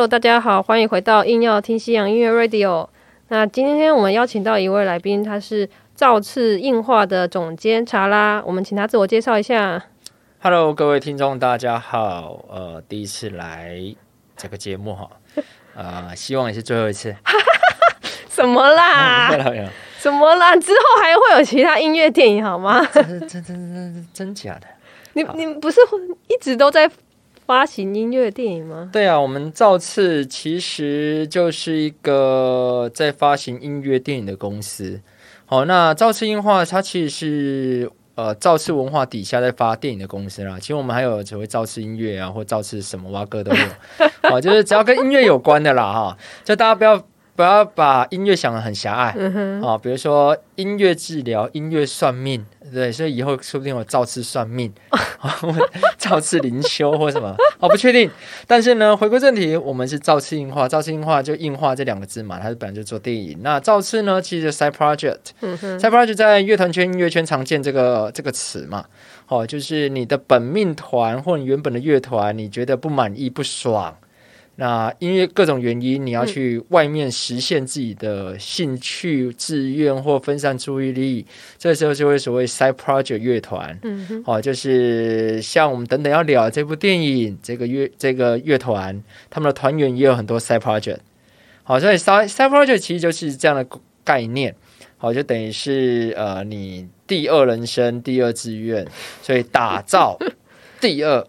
Hello，大家好，欢迎回到硬要听西洋音乐 Radio。那今天我们邀请到一位来宾，他是造次硬化的总监查拉，我们请他自我介绍一下。Hello，各位听众，大家好。呃，第一次来这个节目哈，呃，希望也是最后一次。什么啦？什么啦？之后还会有其他音乐电影好吗？真真真真真真假的？你你不是一直都在发行音乐电影吗？对啊，我们造次其实就是一个在发行音乐电影的公司。好，那造次映画它其实是呃造次文化底下在发电影的公司啦。其实我们还有所谓造次音乐啊，或造次什么哇歌都有。好，就是只要跟音乐有关的啦哈，就大家不要。不要把音乐想的很狭隘啊、比如说音乐治疗、音乐算命，对，所以以后说不定我造次算命，或造次灵修或什么，哦，不确定。但是呢，回归正题，我们是造次硬化，造次硬化就硬化这两个字嘛，它是本来就做电影。那造次呢，其实就 side project，side project 在乐团圈、音乐圈常见这个这个词嘛，哦，就是你的本命团或你原本的乐团，你觉得不满意、不爽。那因为各种原因，你要去外面实现自己的兴趣、志愿或分散注意力，这时候就会所谓 side project 乐团。嗯哼，哦，就是像我们等等要聊这部电影，这个乐这个乐团，他们的团员也有很多 side project。好，所以 side side project 其实就是这样的概念。好，就等于是呃，你第二人生、第二志愿，所以打造 第二啊，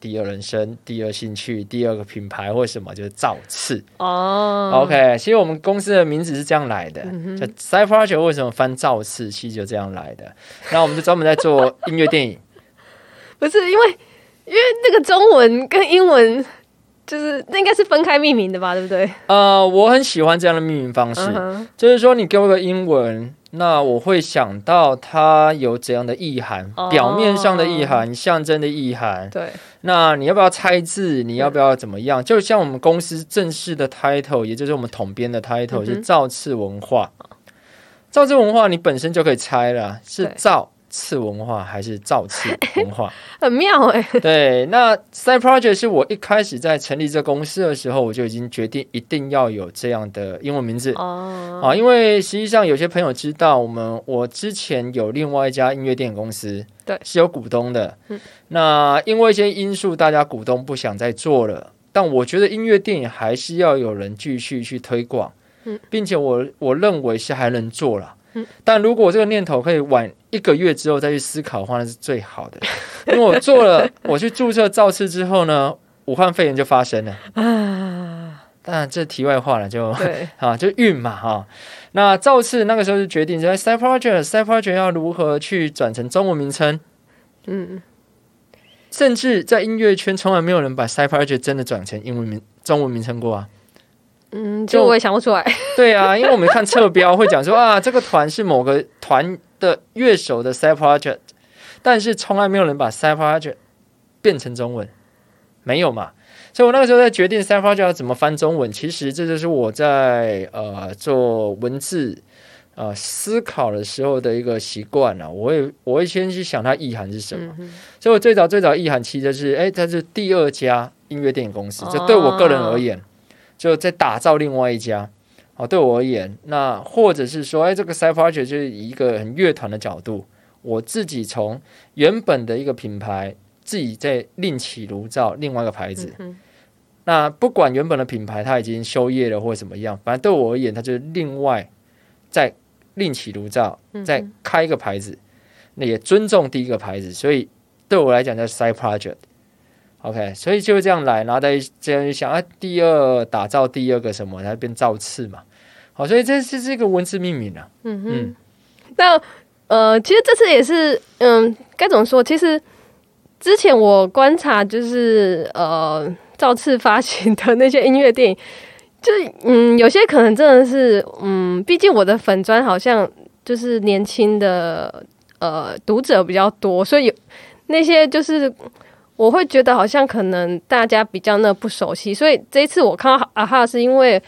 第二人生、第二兴趣、第二个品牌或什么，就是造次。哦 OK，其实我们公司的名字是这样来的，嗯就 Side Project 为什么翻造次，其实就这样来的。那我们就专门在做音乐电影，不是因为因为那个中文跟英文就是那应该是分开命名的吧，对不对？呃，我很喜欢这样的命名方式，就是说你给我个英文，那我会想到它有怎样的意涵，哦表面上的意涵，象征的意涵。对，那你要不要猜字？你要不要怎么样？就像我们公司正式的 title，也就是我们统编的 title、嗯是造次文化。造次文化你本身就可以猜了，是造次文化还是造次 文化？很妙哎、对，那 Side Project 是我一开始在成立这公司的时候，我就已经决定一定要有这样的英文名字。哦，啊，因为实际上有些朋友知道，我们我之前有另外一家音乐电影公司，对是有股东的。嗯那因为一些因素，大家股东不想再做了，但我觉得音乐电影还是要有人继续去推广，嗯并且我我认为是还能做了。嗯 但如果这个念头可以晚一个月之后再去思考的话，那是最好的。因为我做了，我去注册造次之后呢，武汉肺炎就发生了。啊，当然，这题外话了，就，啊，就运嘛哈。那造次那个时候就决定说，Side Project，Side Project 要如何去转成中文名称，嗯，甚至在音乐圈从来没有人把 Side Project 真的转成英文名中文名称过啊。嗯，就就我也想不出来。对啊，因为我们看侧标会讲说 啊，这个团是某个团的乐手的 Side Project，但是从来没有人把 Side Project 变成中文，没有嘛。所以我那个时候在决定 Side Project 要怎么翻中文，其实这就是我在呃做文字呃思考的时候的一个习惯啊。我会我会先去想它意涵是什么。嗯所以我最早最早意涵其实就是，哎，它是第二家音乐电影公司，这对我个人而言，就在打造另外一家。哦，对我而言，那或者是说，哎，这个 side project 就是以一个很乐团的角度，我自己从原本的一个品牌，自己在另起炉灶另外一个牌子。嗯那不管原本的品牌它已经休业了或者怎么样，反正对我而言，它就是另外再另起炉灶，再开一个牌子，那也尊重第一个牌子，所以对我来讲叫 side project。OK，所以就这样来，然后再这样想啊，第二打造第二个什么，它变造次嘛。好，所以这是这个文字命名啊。嗯哼嗯，那呃，其实这次也是，嗯，该怎么说？其实之前我观察，就是呃，造次发行的那些音乐电影，就是嗯，有些可能真的是，嗯，毕竟我的粉砖好像就是年轻的呃读者比较多，所以有那些就是我会觉得好像可能大家比较那不熟悉，所以这一次我看到啊哈，是因为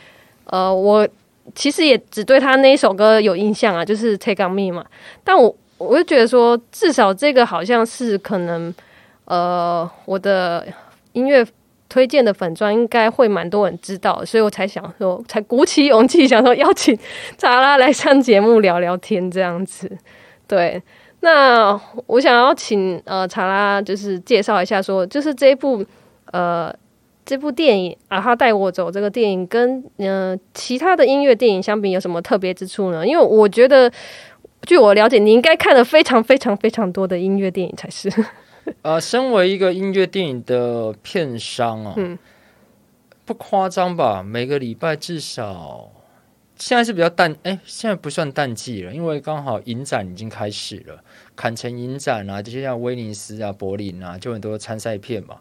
呃我。其实也只对他那一首歌有印象啊，就是《Take on Me》嘛。但我我就觉得说，至少这个好像是可能呃我的音乐推荐的粉砖应该会蛮多人知道，所以我才想说，才鼓起勇气想说邀请查拉来上节目聊聊天这样子。对，那我想要请呃查拉就是介绍一下，说就是这一部呃这部电影啊，他带我走这个电影跟呃其他的音乐电影相比有什么特别之处呢？因为我觉得。据我了解，你应该看了非常非常非常多的音乐电影才是。呃，身为一个音乐电影的片商啊，嗯，不夸张吧？每个礼拜至少现在是比较淡，哎，现在不算淡季了，因为刚好影展已经开始了，坎城影展啊，这些像威尼斯啊、柏林啊，就很多参赛片嘛。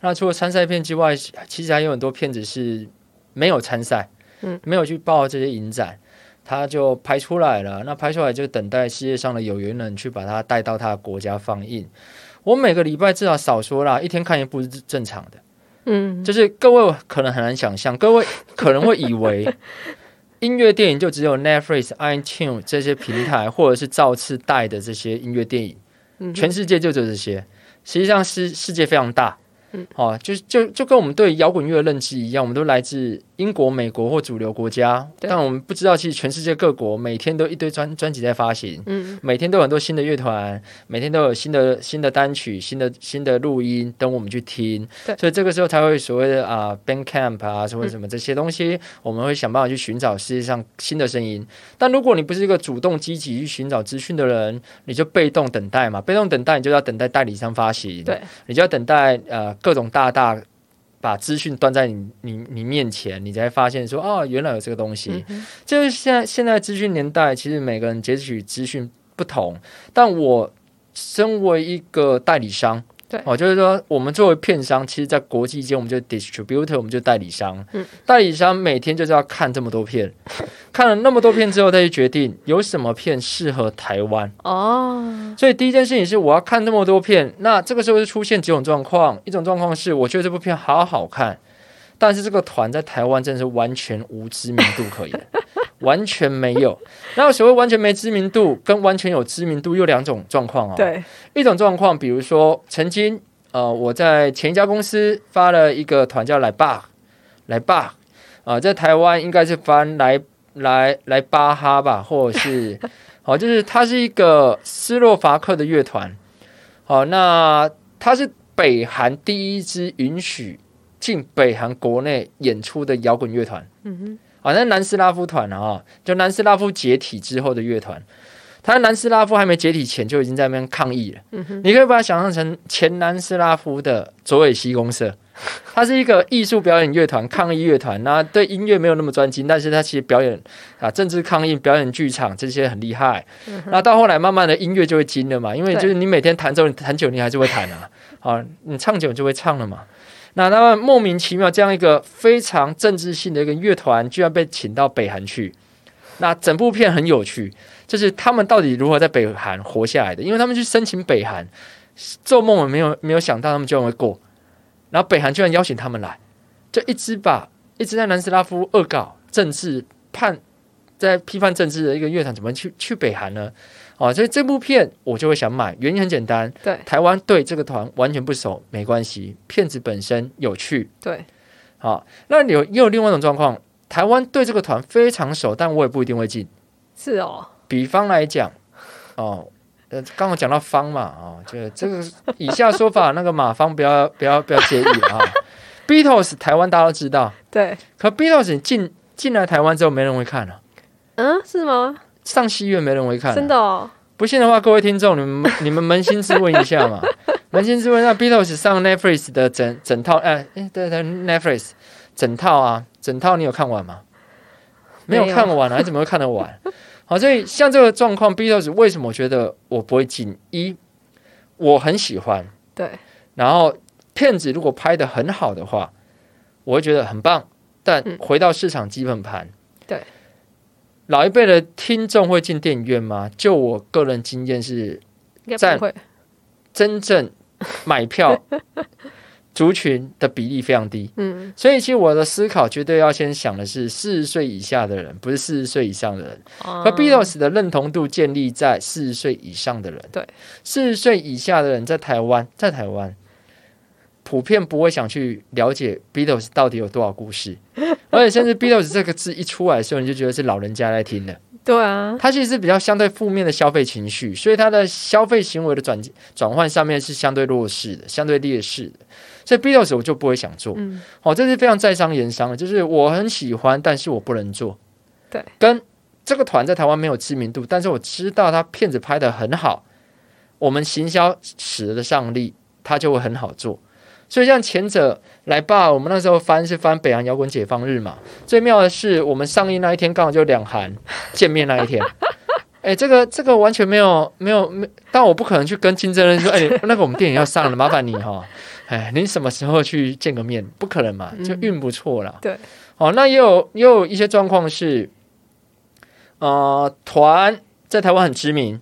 那除了参赛片之外，其实还有很多片子是没有参赛，嗯，没有去报这些影展。他就拍出来了，那拍出来就等待世界上的有缘人去把它带到他的国家放映。我每个礼拜至少少说啦，一天看一部是正常的。嗯，就是各位可能很难想象，各位可能会以为音乐电影就只有 Netflix、iTunes 这些平台，或者是造次带的这些音乐电影，全世界就只有这些。实际上是世界非常大。嗯，哦，就就就跟我们对摇滚乐的认知一样，我们都来自英国、美国或主流国家，但我们不知道，其实全世界各国每天都一堆专专辑在发行，嗯，每天都有很多新的乐团，每天都有新的新的单曲、新的新的录音等我们去听，对，所以这个时候才会所谓的啊，Bandcamp 啊，什么什么这些东西，我们会想办法去寻找世界上新的声音。但如果你不是一个主动积极去寻找资讯的人，你就被动等待嘛，被动等待，你就要等待代理商发行，对，你就要等待呃。各种大大把资讯端在你你你面前，你才发现说哦，原来有这个东西。就是现在现在资讯年代，其实每个人截取资讯不同，但我身为一个代理商。哦，就是说，我们作为片商，其实，在国际间，我们就 distributor，我们就代理商。嗯，代理商每天就是要看这么多片，看了那么多片之后，再去决定有什么片适合台湾。哦，所以第一件事情是，我要看那么多片，那这个时候就出现几种状况。一种状况是，我觉得这部片好好看，但是这个团在台湾真的是完全无知名度可言。完全没有，然后所谓完全没知名度跟完全有知名度又两种状况哦。对，一种状况，比如说曾经呃我在前一家公司发了一个团叫来吧来吧啊，在台湾应该是翻来来来巴哈吧，或者是好，就是它是一个斯洛伐克的乐团。好，那它是北韩第一支允许进北韩国内演出的摇滚乐团。嗯哼。好像南斯拉夫团啊，就南斯拉夫解体之后的乐团，他南斯拉夫还没解体前就已经在那边抗议了。你可以把它想象成前南斯拉夫的卓伟西公社，它是一个艺术表演乐团、抗议乐团。那对音乐没有那么专精，但是它其实表演啊，政治抗议、表演剧场这些很厉害。那到后来慢慢的音乐就会精了嘛，因为就是你每天弹奏，你弹久你还是会弹啊。好，你唱久就会唱了嘛。那他们莫名其妙这样一个非常政治性的一个乐团，居然被请到北韩去。那整部片很有趣，就是他们到底如何在北韩活下来的？因为他们去申请北韩，做梦也没有没有想到他们居然会过。然后北韩居然邀请他们来，就一直把一直在南斯拉夫恶搞政治判，在批判政治的一个乐团，怎么去去北韩呢？啊，所以这部片我就会想买，原因很简单，对。台湾对这个团完全不熟，没关系，片子本身有趣，对，好，那有也有另外一种状况，台湾对这个团非常熟，但我也不一定会进，是哦，比方来讲，哦，呃，刚好讲到方嘛，啊，就这个以下说法，那个马方不要不要不要介意啊，Beatles 台湾大家都知道，对，可 Beatles 进进来台湾之后，没人会看了，嗯，是吗？上戏院没人会看，真的哦。不信的话，各位听众，你们 你们扪心自问一下嘛。扪心自问，那 Beatles 上 Netflix 的整整套，哎哎，对对，Netflix 整套啊，整套你有看完吗？没有看完，还怎么会看得完？好，所以像这个状况，Beatles 为什么我觉得我不会进？一，我很喜欢，对。然后片子如果拍的很好的话，我会觉得很棒。但回到市场基本盘，对。老一辈的听众会进电影院吗？就我个人经验是，在真正买票 族群的比例非常低。嗯，所以其实我的思考绝对要先想的是四十岁以下的人，不是四十岁以上的人。和 Beatles 的认同度建立在四十岁以上的人。对，四十岁以下的人在台湾，在台湾普遍不会想去了解 Beatles 到底有多少故事，而且甚至 Beatles 这个字一出来的时候，你就觉得是老人家在听的。对啊，它其实是比较相对负面的消费情绪，所以它的消费行为的转转换上面是相对弱势的、相对劣势的。所以 Beatles 我就不会想做。嗯，哦，这是非常在商言商的，就是我很喜欢，但是我不能做。对，跟这个团在台湾没有知名度，但是我知道他片子拍的很好，我们行销使得上力，他就会很好做。所以像前者来吧，我们那时候翻是翻北洋摇滚解放日嘛。最妙的是，我们上映那一天刚好就两韩见面那一天。哎，这个这个完全没有没有没，但我不可能去跟金正恩说，哎，那个我们电影要上了，麻烦你哈。哎，你什么时候去见个面？不可能嘛，就运不错了。对，哦，那也有也有一些状况是，呃，团在台湾很知名，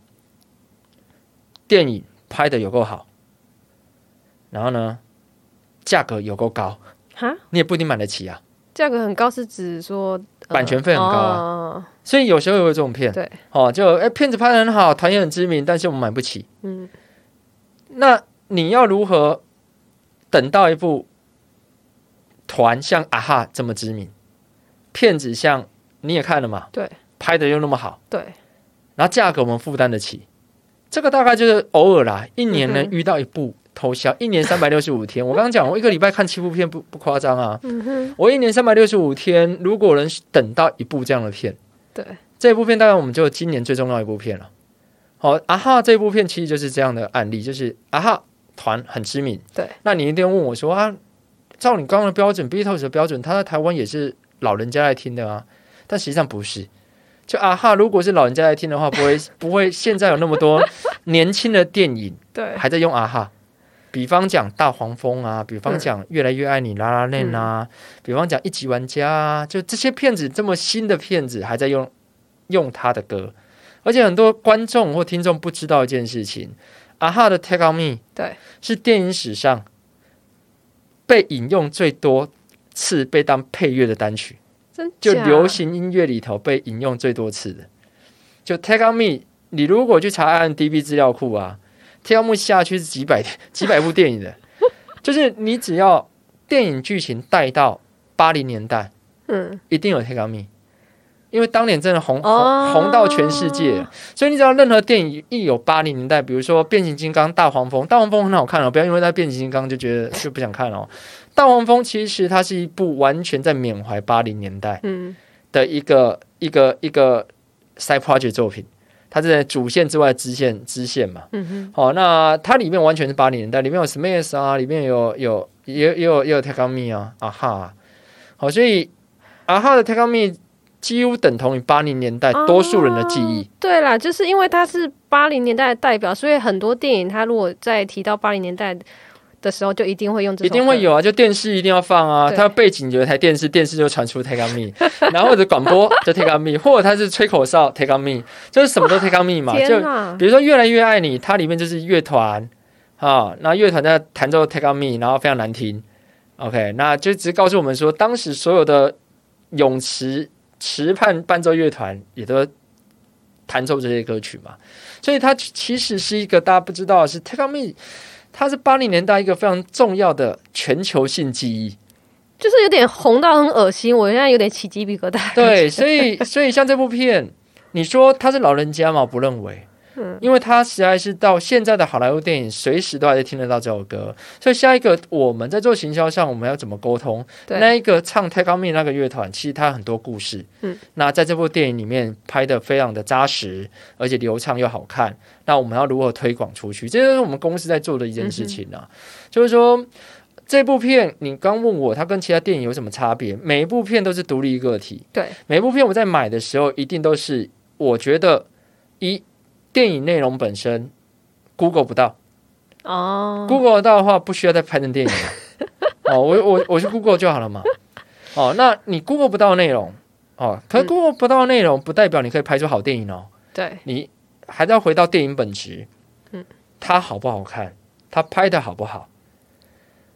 电影拍的有够好，然后呢？价格有够高，哈，你也不一定买得起啊。价格很高是指说版权费很高啊，所以有时候有这种片，对，哦，就哎片子拍的很好，团也很知名，但是我们买不起。嗯，那你要如何等到一部团像啊哈这么知名，片子像你也看了嘛？对，拍的又那么好，对，然后价格我们负担得起，这个大概就是偶尔啦，一年能遇到一部。偷笑一年三百六十五天，我刚刚讲，我一个礼拜看七部片不不夸张啊。我一年三百六十五天，如果能等到一部这样的片，对，这部片大概我们就今年最重要一部片了。好，啊哈，这部片其实就是这样的案例，就是啊哈团很知名，对。那你一定问我说啊，照你刚刚的标准，Beatles 的标准，他在台湾也是老人家在听的啊，但实际上不是。就啊哈，如果是老人家在听的话，不会不会现在有那么多年轻的电影，对，还在用啊哈。比方讲大黄蜂啊，比方讲越来越爱你拉拉链啊，比方讲一级玩家啊，就这些骗子这么新的骗子还在用用他的歌，而且很多观众或听众不知道一件事情，啊哈的 Take on Me 对。是电影史上被引用最多次被当配乐的单曲，真就流行音乐里头被引用最多次的，就 Take on Me，你如果去查按 DB 资料库啊。跳幕下去是几百 几百部电影的，就是你只要电影剧情带到八零年代，嗯，一定有 Take on Me，因为当年真的红红红到全世界，所以你知道任何电影一有八零年代，比如说变形金刚、大黄蜂，大黄蜂很好看哦，不要因为它变形金刚就觉得 就不想看哦。大黄蜂其实它是一部完全在缅怀八零年代嗯。的一个一个一个 side project 作品。它是在主线之外支线支线嘛？嗯哼。好，那它里面完全是八零年代，里面有 Smith 啊，里面有有也也有也有 Take on Me 啊，啊哈。好，所以啊哈的 Take on Me 几乎等同于八零年代多数人的记忆。对啦，就是因为它是八零年代的代表，所以很多电影它如果在提到八零年代。的时候就一定会用这，一定会有啊！就电视一定要放啊，它背景有一台电视，电视就传出 Take on Me，然后或者广播就 Take on Me，或者它是吹口哨 Take on Me，就是什么都 Take on Me 嘛。就比如说越来越爱你，它里面就是乐团啊，那乐团在弹奏 Take on Me，然后非常难听。OK，那就只是告诉我们说，当时所有的泳池池畔伴奏乐团也都弹奏这些歌曲嘛，所以它其实是一个大家不知道是 Take on Me。它是八零年代一个非常重要的全球性记忆，就是有点红到很恶心，我现在有点起鸡皮疙瘩。对，所以所以像这部片，你说他是老人家吗？不认为。因为他实在是到现在的好莱坞电影，随时都还在听得到这首歌，所以下一个我们在做行销上，我们要怎么沟通？那一个唱《Take On Me》那个乐团，其实它很多故事。嗯，那在这部电影里面拍的非常的扎实，而且流畅又好看。那我们要如何推广出去？这就是我们公司在做的一件事情啊。就是说，这部片你刚问我，它跟其他电影有什么差别？每一部片都是独立个体。对，每一部片我在买的时候，一定都是我觉得一。电影内容本身，Google 不到哦，Google 到的话不需要再拍成电影了。哦，我我我去 Google 就好了嘛。哦，那你 Google 不到内容哦，可 Google 不到内容不代表你可以拍出好电影哦。对，你还是要回到电影本质。嗯，它好不好看？它拍的好不好？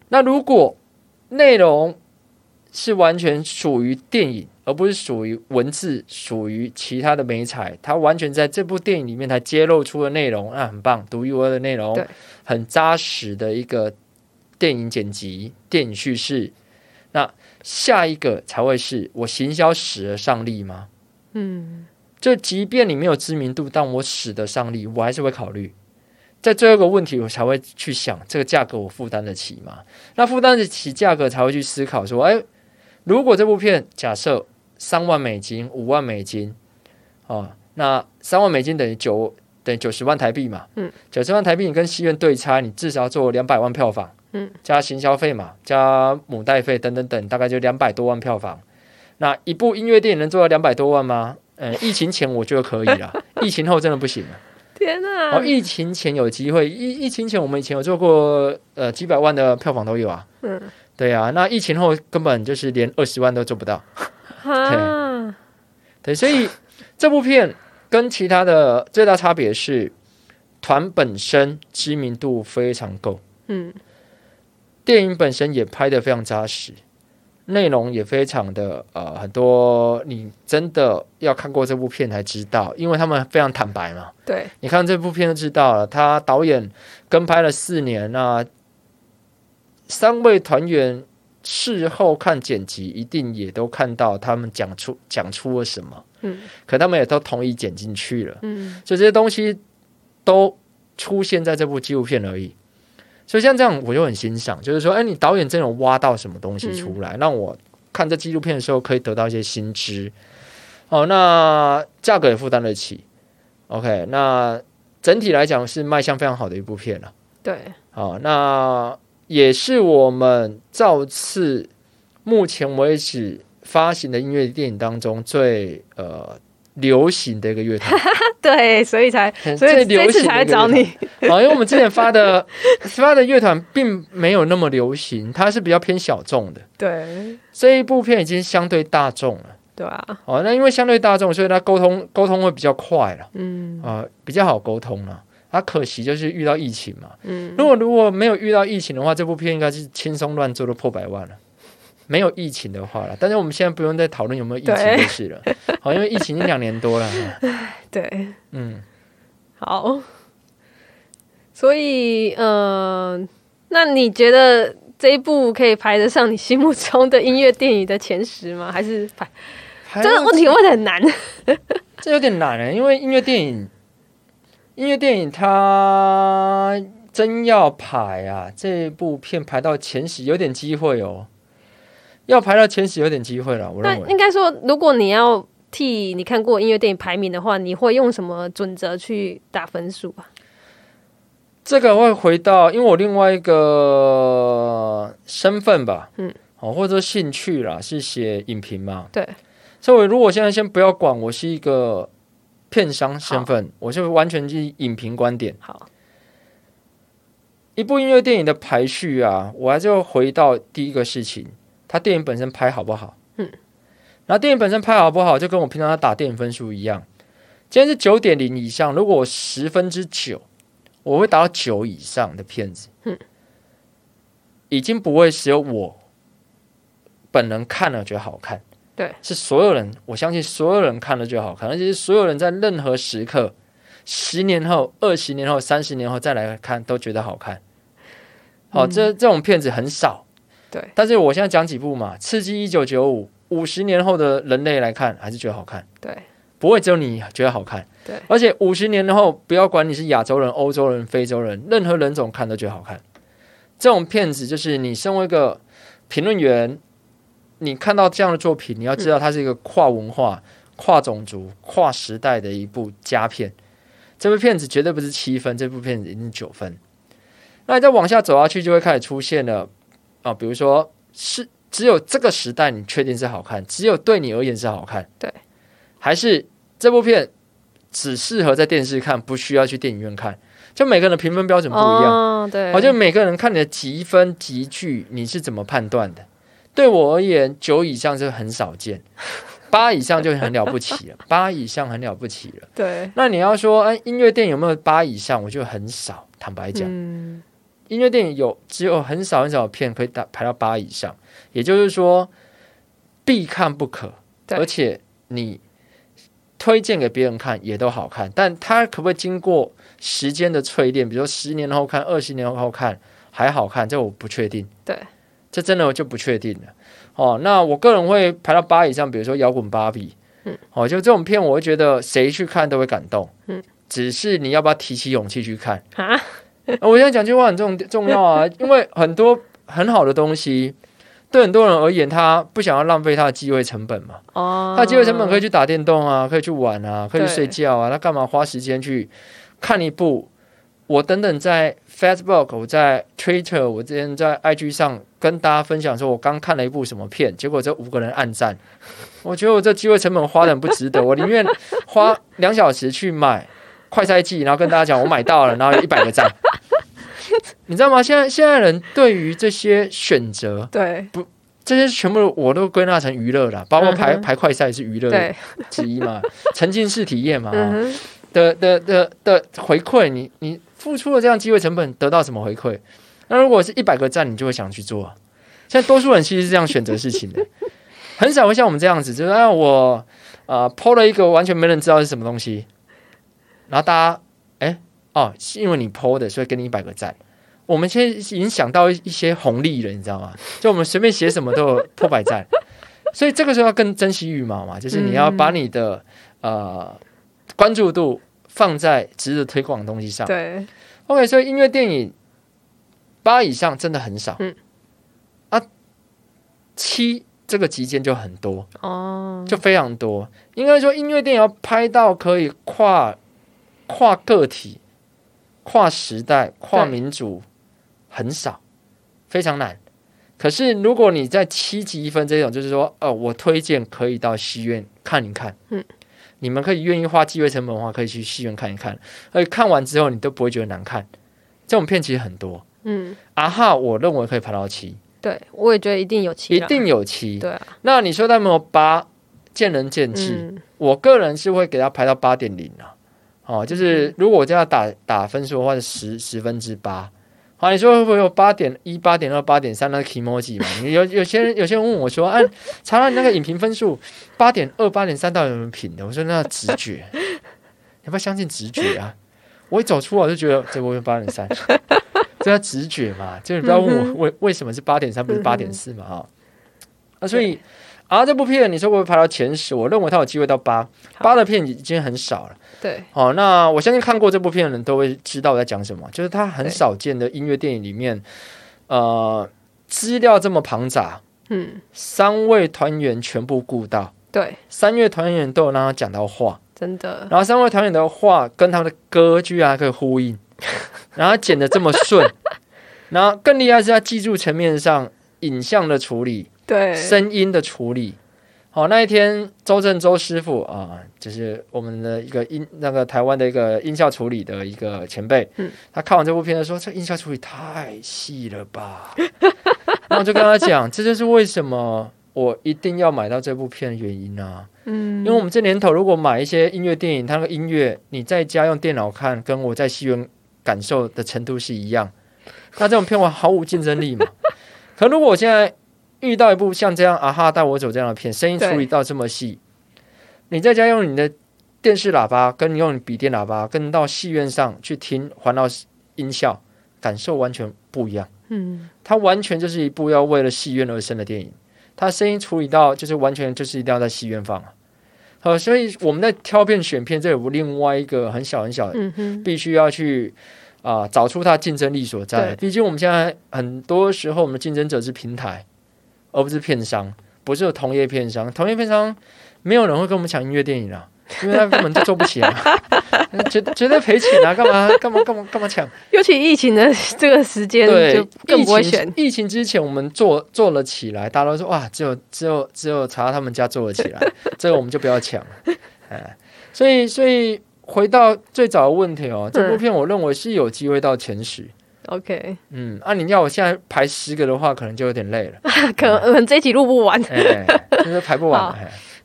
那如果内容是完全属于电影。而不是属于文字，属于其他的美彩，它完全在这部电影里面才揭露出的内容，那很棒，独一无二的内容，很扎实的一个电影剪辑、电影叙事。那下一个才会是我行销使得上力吗？嗯，就即便你没有知名度，但我使得上力，我还是会考虑。在最后一个问题，我才会去想这个价格我负担得起吗？那负担得起价格，才会去思考说，哎，如果这部片假设三万美金、五万美金，哦，那三万美金等于九等于九十万台币嘛？嗯，九十万台币你跟戏院对差，你至少要做两百万票房。嗯，加行销费嘛，加母带费等等等，大概就两百多万票房。那一部音乐电影能做到两百多万吗？嗯，疫情前我觉得可以啦，疫情后真的不行了。天哪！哦，疫情前有机会，疫疫情前我们以前有做过，呃，几百万的票房都有啊。嗯，对啊，那疫情后根本就是连二十万都做不到。啊，对，所以这部片跟其他的最大差别是，团本身知名度非常够。嗯。电影本身也拍得非常扎实，内容也非常的呃很多，你真的要看过这部片才知道，因为他们非常坦白嘛。对，你看这部片就知道了，他导演跟拍了四年，那三位团员事后看剪辑，一定也都看到他们讲出讲出了什么，嗯可他们也都同意剪进去了。嗯所以这些东西都出现在这部纪录片而已。所以像这样，我就很欣赏，就是说，哎，你导演真有挖到什么东西出来，让我看这纪录片的时候可以得到一些新知。哦，那价格也负担得起。OK，那整体来讲是卖相非常好的一部片了。对，好，那也是我们造次目前为止发行的音乐电影当中最呃流行的一个乐团。对，所以才所以流行才找你。啊，因为我们之前发的 发的乐团并没有那么流行，它是比较偏小众的。对这一部片已经相对大众了。对啊，哦，那因为相对大众，所以它沟通沟通会比较快了，嗯啊、比较好沟通了。它可惜就是遇到疫情嘛。嗯，如果如果没有遇到疫情的话，这部片应该是轻松乱做都破百万了。没有疫情的话了，但是我们现在不用再讨论有没有疫情的事了。好，因为疫情已经两年多了。对，嗯，好，所以呃，那你觉得这一部可以排得上你心目中的音乐电影的前十吗？还是排？这个问题问的很难。这有点难欸因为音乐电影，音乐电影它真要排啊，这部片排到前十有点机会哦，要排到前十有点机会了，我那认为。应该说，如果你要替你看过音乐电影排名的话，你会用什么准则去打分数啊？这个会回到，因为我另外一个身份吧，嗯，哦，或者说兴趣啦，是写影评嘛，对，所以我如果现在先不要管我是一个片商身份，我就完全是影评观点。好，一部音乐电影的排序啊，我还是要回到第一个事情，它电影本身拍好不好？嗯，然后电影本身拍好不好，就跟我平常打电影分数一样。今天是九点零以上，如果我十分之九，我会达到九以上的片子。嗯，已经不会只有我本人看了觉得好看，对，是所有人，我相信所有人看了就好看，而且是所有人在任何时刻。十年后、二十年后、三十年后再来看，都觉得好看。好，这这种片子很少。对，但是我现在讲几部嘛，《刺激一九九五》，五十年后的人类来看，还是觉得好看，对，不会只有你觉得好看。对，而且五十年后，不要管你是亚洲人、欧洲人、非洲人，任何人种看都觉得好看。这种片子就是你身为一个评论员，你看到这样的作品，你要知道它是一个跨文化、跨种族、跨时代的一部佳片。这部片子绝对不是七分，这部片子已经九分。那你再往下走下去，就会开始出现了啊，比如说是只有这个时代你确定是好看，只有对你而言是好看，对，还是这部片只适合在电视看，不需要去电影院看？就每个人的评分标准不一样。哦，对，好，就每个人看你的积分集聚，你是怎么判断的？对我而言，九以上是很少见，八以上就很了不起了，八以上很了不起了。对，那你要说，哎，音乐电影有没有八以上？我就很少，坦白讲，嗯，音乐电影有只有很少很少的片可以打排到八以上，也就是说必看不可，而且你推荐给别人看也都好看，但它可不可以经过时间的淬炼，比如说十年后看、二十年后看，还好看，这我不确定。对，这真的我就不确定了。哦，那我个人会排到八以上，比如说《摇滚芭比》。嗯，哦，就这种片，我会觉得谁去看都会感动。嗯，只是你要不要提起勇气去看啊？我现在讲句话很重重要啊，因为很多很好的东西，对很多人而言，他不想要浪费他的机会成本嘛。哦，他机会成本可以去打电动啊，可以去玩啊，可以去睡觉啊，他干嘛花时间去看一部？我等等在 Facebook，我在 Twitter，我之前在 IG 上跟大家分享说，我刚看了一部什么片，结果这五个人暗赞，我觉得我这机会成本花的很不值得，我宁愿花两小时去买快赛季，然后跟大家讲我买到了，然后有一百个赞，你知道吗？现在现在人对于这些选择，对。不这些全部我都归纳成娱乐了，包括排排快赛是娱乐之一嘛，沉浸式体验嘛。的的的的回馈，你你付出了这样机会成本，得到什么回馈？那如果是一百个赞，你就会想去做。现在多数人其实是这样选择事情的，很少会像我们这样子，就是啊，我啊抛了一个完全没人知道是什么东西，然后大家哎哦，是因为你抛的，所以给你一百个赞。我们现在已经想到一些红利了，你知道吗？就我们随便写什么都有破百赞，所以这个时候要更珍惜羽毛嘛，就是你要把你的呃。关注度放在值得推广的东西上。对，OK，所以音乐电影八以上真的很少。嗯，啊，七这个级间就很多哦，就非常多。应该说，音乐电影要拍到可以跨跨个体、跨时代、跨民族，很少，非常难。可是，如果你在七级一分这种，就是说，哦，我推荐可以到戏院看一看。嗯。你们可以愿意花机会成本的话，可以去戏院看一看，而且看完之后你都不会觉得难看。这种片其实很多，嗯，啊哈，我认为可以排到七。对，我也觉得一定有七，一定有七。对啊，那你说他们有八，见仁见智。我个人是会给他排到八点零啊，哦，就是如果我这样打打分数的话，是十十分之八。好，你说会不会有八点一、八点二、八点三那个 emoji 嘛？有有些人有些人问我说：“哎，查到你那个影评分数八点二、八点三到底有什么评的？”我说：“那直觉，你要不要相信直觉啊？”我一走出我就觉得这部片八点三，这叫直觉嘛？就你不要问我为为什么是八点三不是八点四嘛？哈，啊，所以啊，这部片你说会不会排到前十？我认为它有机会到八，八的片已经很少了。对，好，那我相信看过这部片的人都会知道我在讲什么，就是它很少见的音乐电影里面，呃，资料这么庞杂，嗯，三位团员全部顾到，对，三位团员都有让他讲到话，真的，然后三位团员的话跟他们的歌居然可以呼应，然后剪的这么顺，然后更厉害是在技术层面上影像的处理，对，声音的处理。好，那一天周正周师傅啊，就是我们的一个音那个台湾的一个音效处理的一个前辈，嗯，他看完这部片子说：“这音效处理太细了吧？” 然后我就跟他讲：“这就是为什么我一定要买到这部片的原因啊！嗯，因为我们这年头如果买一些音乐电影，它那个音乐你在家用电脑看，跟我在戏院感受的程度是一样，那这种片我毫无竞争力嘛。可如果我现在……遇到一部像这样啊哈带我走这样的片，声音处理到这么细，你在家用你的电视喇叭，跟你用笔电喇叭，跟到戏院上去听环绕音效，感受完全不一样。嗯，它完全就是一部要为了戏院而生的电影，它声音处理到就是完全就是一定要在戏院放啊。好，所以我们在挑片选片，这有另外一个很小很小，嗯必须要去啊找出它竞争力所在。毕竟我们现在很多时候，我们的竞争者是平台。而不是片商，不是有同业片商，同业片商没有人会跟我们抢音乐电影啊，因为他根本就做不起来，绝绝对赔钱啊！干嘛干嘛干嘛干嘛抢？尤其疫情的 这个时间，对更不会选。疫情之前我们做做了起来，大家都说哇，只有只有只有查他们家做了起来，这个我们就不要抢了。哎，所以所以回到最早的问题哦，这部片我认为是有机会到前十。OK，嗯，啊，你要我现在排十个的话，可能就有点累了，可能这一集录不完，就是排不完。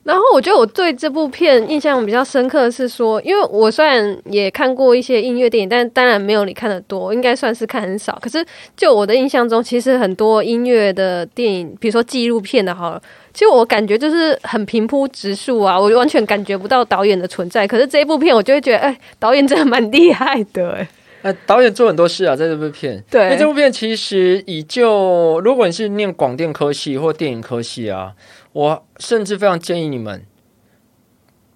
然后我觉得我对这部片印象比较深刻的是说，因为我虽然也看过一些音乐电影，但当然没有你看的多，应该算是看很少。可是就我的印象中，其实很多音乐的电影，比如说纪录片的，好了，其实我感觉就是很平铺直述啊，我完全感觉不到导演的存在。可是这一部片，我就会觉得，哎，导演真的蛮厉害的，哎。呃，导演做很多事啊，在这部片。对因为这部片其实以就，如果你是念广电科系或电影科系啊，我甚至非常建议你们，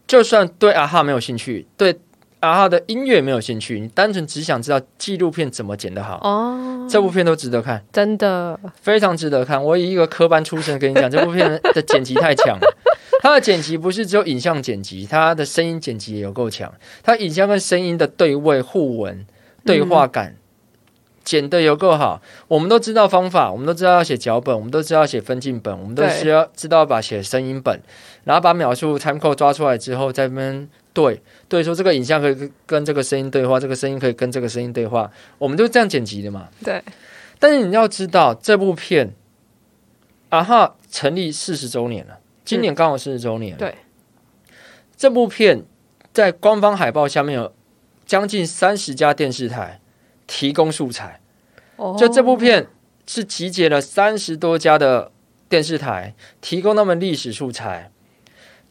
就算对阿哈没有兴趣，对阿哈的音乐没有兴趣，你单纯只想知道纪录片怎么剪得好，哦，这部片都值得看，真的，非常值得看。我以一个科班出身跟你讲，这部片的剪辑太强了。它的剪辑不是只有影像剪辑，它的声音剪辑也有够强。它影像跟声音的对位、互文、对。话感。剪的有够好，我们都知道方法，我们都知道要写脚本，我们都知道要写分镜本，我们都对需要知道把写声音本，然后把秒数 time code 抓出来之后，在那边对对说这个影像可以跟跟这个声音对话，这个声音可以跟这个声音对话，我们就是这样剪辑的嘛。对，但是你要知道，这部片啊哈成立四十周年了，今年刚好四十周年、对，这部片在官方海报下面有将近三十家电视台提供素材。哦就这部片是集结了三十多家的电视台，提供他们历史素材。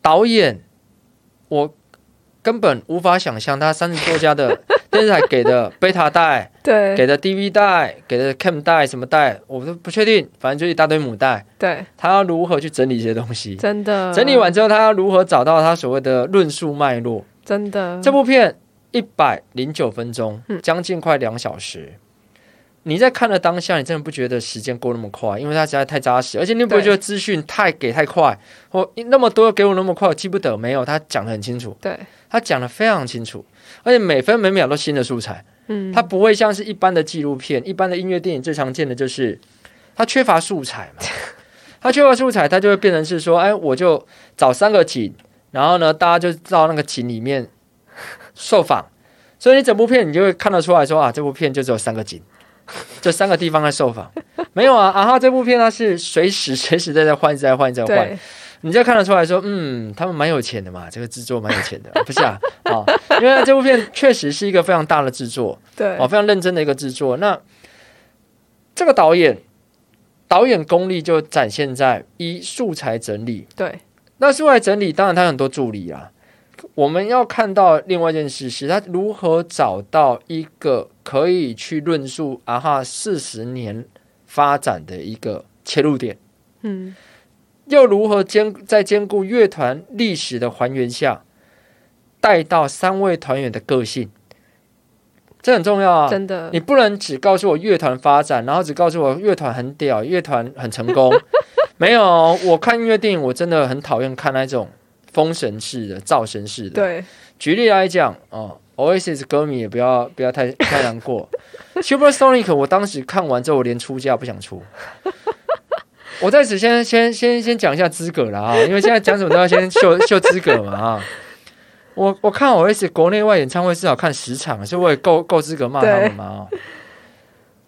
导演，我根本无法想象他三十多家的电视台给的 贝塔带、对给的 DV 带、给的 Cam 带什么带，我都不确定，反正就一大堆母带。对，他要如何去整理这些东西？真的整理完之后，他要如何找到他所谓的论述脉络？真的这部片一百零九分钟嗯，将近快两小时。你在看的当下，你真的不觉得时间过那么快，因为它实在太扎实，而且你不会觉得资讯太给太快，或那么多给我那么快，我记不得没有？他讲的很清楚，对，他讲的非常清楚，而且每分每秒都新的素材，嗯，它不会像是一般的纪录片、一般的音乐电影最常见的就是它缺乏素材嘛，它缺乏素材，它就会变成是说，哎，我就找三个景，然后呢，大家就到那个景里面受访，所以你整部片你就会看得出来说啊，这部片就只有三个景，这三个地方在受访，没有啊，啊哈，这部片它是随时 随时在在换，一直在换，一直在换，你就看得出来说，嗯，他们蛮有钱的嘛，这个制作蛮有钱的，不是啊，啊，因为这部片确实是一个非常大的制作，对哦，，非常认真的一个制作。那这个导演，导演功力就展现在一素材整理。对，那素材整理，当然他很多助理啊。我们要看到另外一件事是，他如何找到一个可以去论述啊哈四十年发展的一个切入点。嗯，又如何兼在兼顾乐团历史的还原下，带到三位团员的个性，这很重要啊！真的你，不能只告诉我乐团发展，然后只告诉我乐团很屌，乐团很成功。没有，我看音乐电影，我真的很讨厌看那种封神式的、造神式的。对，举例来讲，哦，Oasis 歌迷也不要不要太太难过。Supersonic 我当时看完之后，我连出价不想出。我在此先先先先讲一下资格了啊，因为现在讲什么都要先秀 秀资格嘛啊。我我看 Oasis 国内外演唱会至少看十场，所以我也够够资格骂他们嘛啊。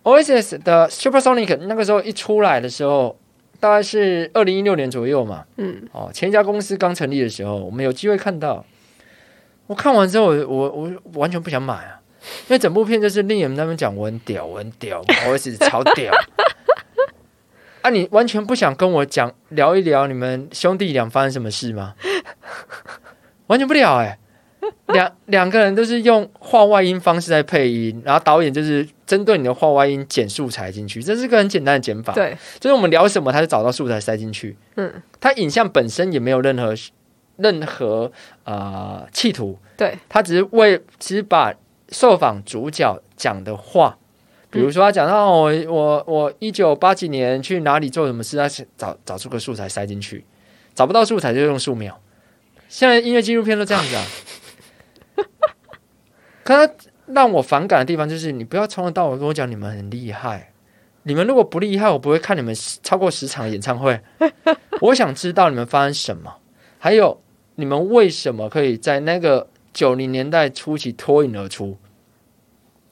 Oasis 的 Supersonic 那个时候一出来的时候，大概是二零一六年左右嘛。嗯，哦，前一家公司刚成立的时候，我们有机会看到。我看完之后，我我我完全不想买啊，因为整部片就是令人那边讲我很屌，我很屌，我是超屌。啊，你完全不想跟我讲聊一聊你们兄弟俩发生什么事吗？完全不了哎、两两个人都是用画外音方式在配音，然后导演就是针对你的画外音剪素材进去，这是个很简单的剪法。对，就是我们聊什么，他就找到素材塞进去。嗯，他影像本身也没有任何任何啊、呃企图，对，他只是为只是把受访主角讲的话，比如说他讲到、哦、我我我一九八几年去哪里做什么事，他是找找出个素材塞进去，找不到素材就用素描。现在音乐纪录片都这样子啊。可他让我反感的地方就是，你不要从头到尾跟我讲你们很厉害，你们如果不厉害，我不会看你们超过十场演唱会。我想知道你们发生什么，还有你们为什么可以在那个九零年代初期脱颖而出？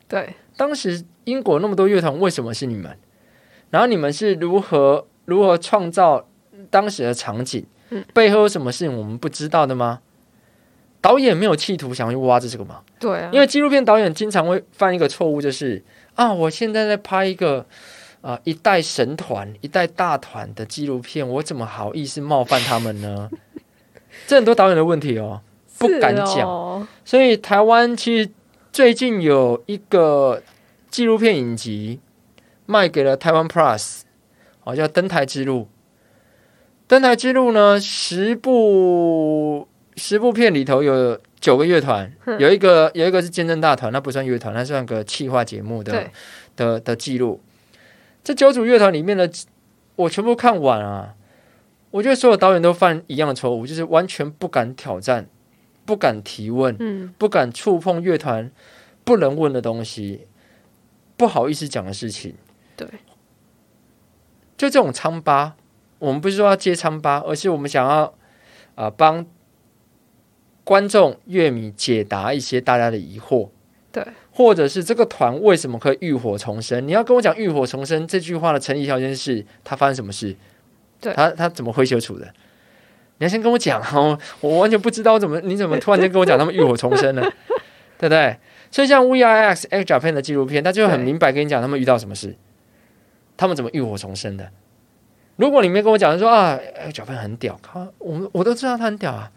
对，当时英国那么多乐团，为什么是你们？然后你们是如何如何创造当时的场景？嗯背后有什么事情我们不知道的吗？导演没有企图想去挖这个吗？对啊，因为纪录片导演经常会犯一个错误，就是啊，我现在在拍一个啊、一代神团、一代大团的纪录片，我怎么好意思冒犯他们呢？这很多导演的问题哦，不敢讲。哦所以台湾其实最近有一个纪录片影集卖给了台湾 Plus，哦，叫《登台之路》。登台之路呢，十部十部片里头有九个乐团，有一个有一个是见证大团，那不算乐团，那算个企划节目的的的记录。这九组乐团里面的，我全部看完啊！我觉得所有导演都犯一样的错误，就是完全不敢挑战，不敢提问，嗯，不敢触碰乐团不能问的东西，不好意思讲的事情。对，就这种疮疤，我们不是说要揭疮疤，而是我们想要啊帮观众乐迷解答一些大家的疑惑。对，或者是这个团为什么可以浴火重生？你要跟我讲浴火重生这句话的成立条件是他发生什么事？对，他他怎么会修除的？你要先跟我讲哦，我完全不知道怎么，你怎么突然间跟我讲他们浴火重生呢？对不对？所以像 V I X X Japan 的纪录片，他就很明白跟你讲他们遇到什么事，他们怎么浴火重生的。如果你没跟我讲说啊，X Japan 很屌，他我我都知道他很屌啊，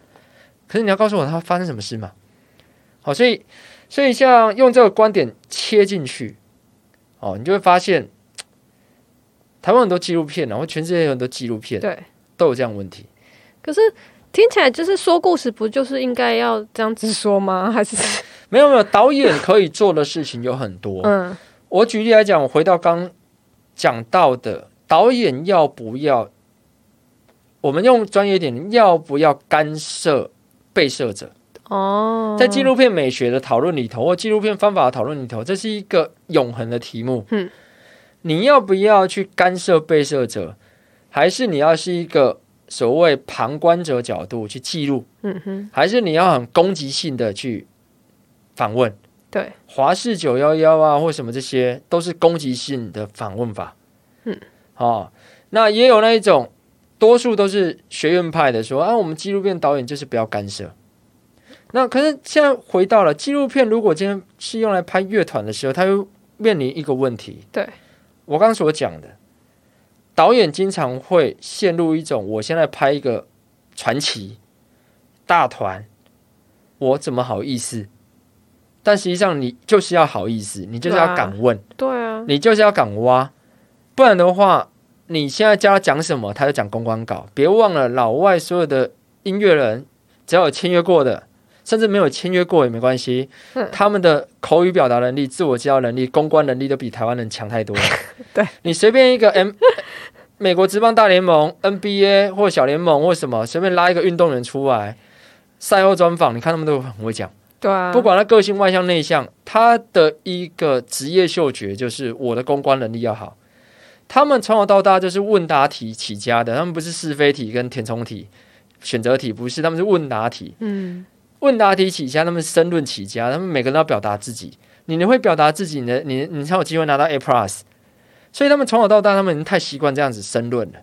可是你要告诉我他发生什么事嘛？好，所以。所以，像用这个观点切进去，哦，你就会发现，台湾很多纪录片，然后全世界有很多纪录片，对，都有这样问题。可是听起来就是说故事，不就是应该要这样子说吗？还是没有没有，导演可以做的事情有很多。嗯，我举例来讲，我回到刚讲到的，导演要不要？我们用专业点，要不要干涉被摄者？哦，在纪录片美学的讨论里头，或纪录片方法的讨论里头，这是一个永恒的题目。嗯，你要不要去干涉被摄者，还是你要是一个所谓旁观者角度去记录？嗯哼，还是你要很攻击性的去访问？对，华氏九幺幺啊，或什么这些，都是攻击性的访问法。嗯，哦，那也有那一种，多数都是学院派的说啊，我们纪录片导演就是不要干涉。那可是现在回到了纪录片，如果今天是用来拍乐团的时候，它又面临一个问题。对我刚刚所讲的，导演经常会陷入一种：我现在拍一个传奇大团，我怎么好意思？但实际上，你就是要好意思，你就是要敢问，对啊，你就是要敢挖，不然的话，你现在教他讲什么，他就讲公关稿。别忘了，老外所有的音乐人，只要有签约过的。甚至没有签约过也没关系，他们的口语表达能力、自我介绍能力、公关能力都比台湾人强太多了。对你随便一个 M 美国职棒大联盟 NBA 或小联盟或什么，随便拉一个运动员出来，赛后专访，你看他们都很会讲。对啊，不管他个性外向内向，他的一个职业嗅觉就是我的公关能力要好。他们从小到大就是问答题起家的，他们不是是非题跟填充题、选择题，不是，他们是问答题。嗯。问答题起家，他们申论起家，他们每个人都要表达自己。你会表达自己呢？你你才有机会拿到 A plus。所以他们从小到大，他们太习惯这样子申论了。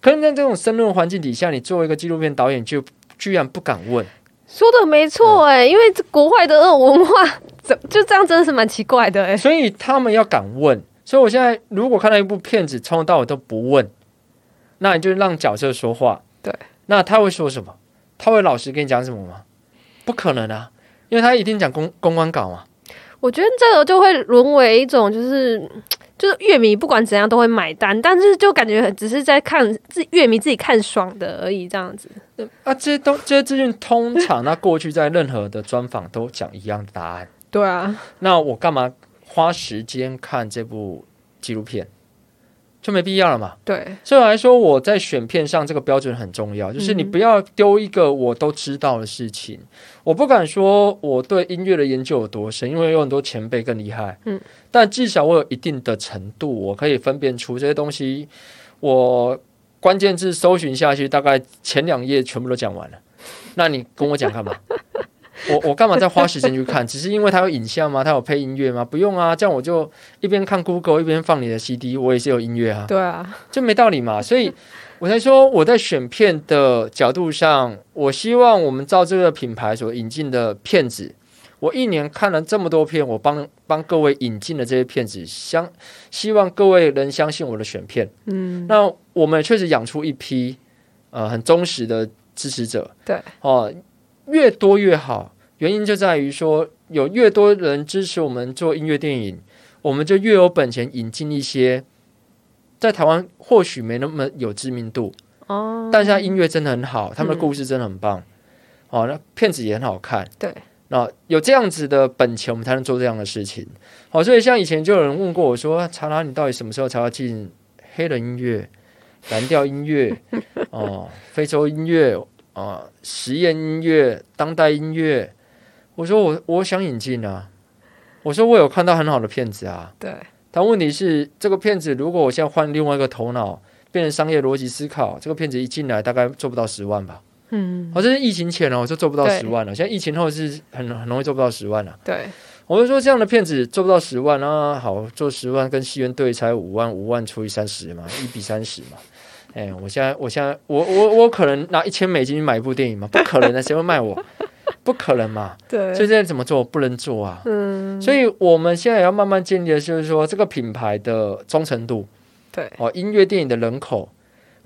可是，在这种申论环境底下，你作为一个纪录片导演，就居然不敢问。说的没错哎，因为国外的恶文化，怎就这样真的是蛮奇怪的哎。所以他们要敢问。所以我现在如果看到一部片子，从头到尾都不问，那你就让角色说话。对。那他会说什么？他会老实跟你讲什么吗？不可能啊，因为他一定讲公公关稿嘛。我觉得这个就会沦为一种，就是就是乐迷不管怎样都会买单，但是就感觉只是在看自乐迷自己看爽的而已，这样子。啊，这些都这些资讯通常，那过去在任何的专访都讲一样的答案。对啊，那我干嘛花时间看这部纪录片？就没必要了嘛。对，所以来说，我在选片上这个标准很重要，就是你不要丢一个我都知道的事情。我不敢说我对音乐的研究有多深，因为有很多前辈更厉害。嗯，但至少我有一定的程度，我可以分辨出这些东西。我关键字搜寻下去，大概前两页全部都讲完了。那你跟我讲干嘛？我我干嘛再花时间去看？只是因为它有影像吗？它有配音乐吗？不用啊，这样我就一边看 Google 一边放你的 CD，我也是有音乐啊。对啊，就没道理嘛。所以我才说我在选片的角度上，我希望我们照这个品牌所引进的片子，我一年看了这么多片，我帮帮各位引进的这些片子，相希望各位能相信我的选片。嗯，那我们确实养出一批呃很忠实的支持者。对，哦，越多越好。原因就在于说，有越多人支持我们做音乐电影，我们就越有本钱引进一些在台湾或许没那么有知名度，哦，但是它音乐真的很好，他们的故事真的很棒，哦，那片子也很好看，对，那有这样子的本钱，我们才能做这样的事情。好，所以像以前就有人问过我说：“查拉，你到底什么时候才要进黑人音乐、蓝调音乐、哦，非洲音乐？啊、实验音乐、当代音乐？”我说：“我我想引进啊。”我说：“我有看到很好的片子啊。”对，但问题是，这个片子如果我现在换另外一个头脑，变成商业逻辑思考，这个片子一进来大概做不到十万吧。嗯，哦，这是疫情前哦，就做不到十万了。现在疫情后是很很容易做不到十万了。对，我就说这样的片子做不到十万啊，好做十万跟戏院对才五万，五万除以三十嘛，一比三十嘛。哎，我现在我现在我我我可能拿一千美金买一部电影吗？不可能的，谁会卖我？不可能嘛。对，所以现在怎么做？不能做啊。嗯，所以我们现在也要慢慢建立的就是说这个品牌的忠诚度对，哦，音乐电影的人口。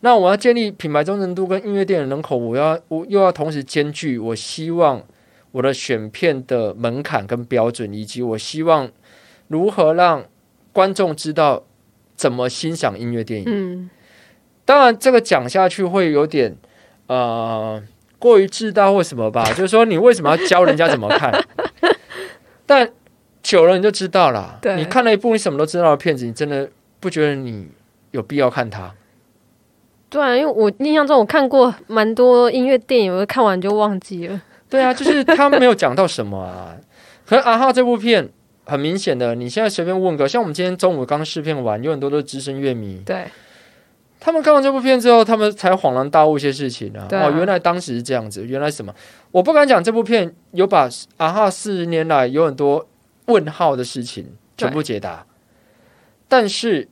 那我要建立品牌忠诚度跟音乐电影人口，我要我又要同时兼具，我希望我的选片的门槛跟标准，以及我希望如何让观众知道怎么欣赏音乐电影。嗯，当然，这个讲下去会有点呃过于自大或什么吧，就是说你为什么要教人家怎么看？但久了你就知道了。对你看了一部你什么都知道的片子，你真的不觉得你有必要看它？对啊，因为我印象中我看过蛮多音乐电影，我看完就忘记了。对啊，就是他没有讲到什么啊。可是阿浩这部片很明显的，你现在随便问个，像我们今天中午刚试片完，有很多都是资深乐迷，对，他们看完这部片之后，他们才恍然大悟一些事情啊！啊哦，原来当时是这样子，原来什么？我不敢讲这部片有把啊哈四十年来有很多问号的事情全部解答，但是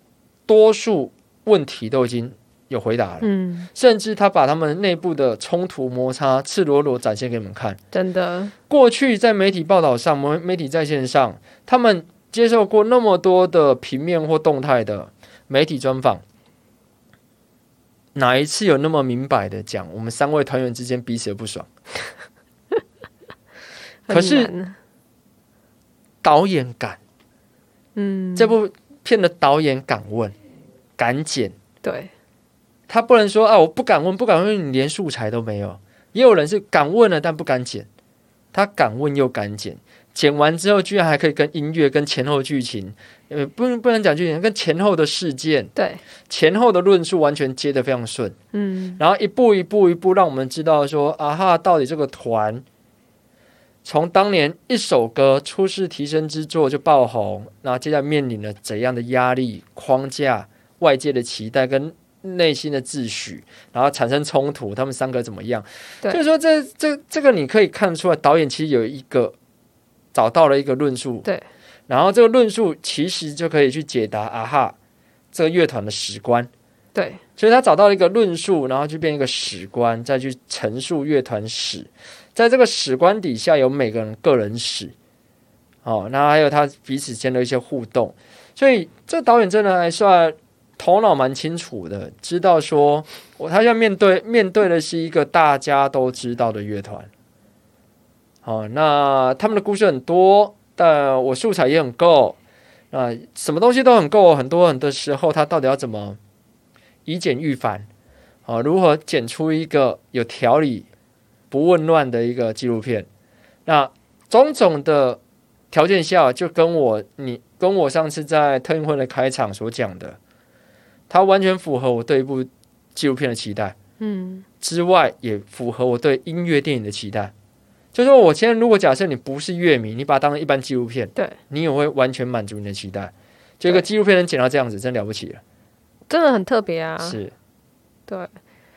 多数问题都已经有回答了，嗯，甚至他把他们内部的冲突摩擦赤裸裸展现给你们看。真的，过去在媒体报道上，媒媒体在线上，他们接受过那么多的平面或动态的媒体专访，哪一次有那么明白的讲我们三位团员之间彼此的不爽？可是导演敢，嗯，这部片的导演敢问，敢剪，对，他不能说啊，我不敢问，不敢问，你连素材都没有。也有人是敢问了，但不敢剪，他敢问又敢剪，剪完之后居然还可以跟音乐、跟前后剧情，呃，不不能讲剧情，跟前后的事件、对，前后的论述完全接得非常顺，嗯，然后一步一步一步让我们知道说，啊哈，到底这个团从当年一首歌出世提升之作就爆红，然后接下来面临了怎样的压力、框架、外界的期待跟内心的秩序，然后产生冲突，他们三个怎么样？对。所以说这这这个你可以看出来，导演其实有一个找到了一个论述，对，然后这个论述其实就可以去解答啊哈这个乐团的史观。对，所以他找到了一个论述，然后就变一个史观，再去陈述乐团史。在这个史观底下，有每个人个人史，哦，那还有他彼此间的一些互动。所以这导演真的还算头脑蛮清楚的，知道说我他要面对面对的是一个大家都知道的乐团。好、那他们的故事很多，但我素材也很够。啊，什么东西都很够，很多很多时候，他到底要怎么以简驭繁？啊，如何剪出一个有条理、不混乱的一个纪录片？那种种的条件下，就跟我你跟我上次在特运会的开场所讲的，它完全符合我对一部纪录片的期待。嗯，之外，也符合我对音乐电影的期待。就是说我现在如果假设你不是乐迷，你把它当成一般纪录片，对，你也会完全满足你的期待。就一个纪录片能剪到这样子，真了不起了。真的很特别啊。是，对，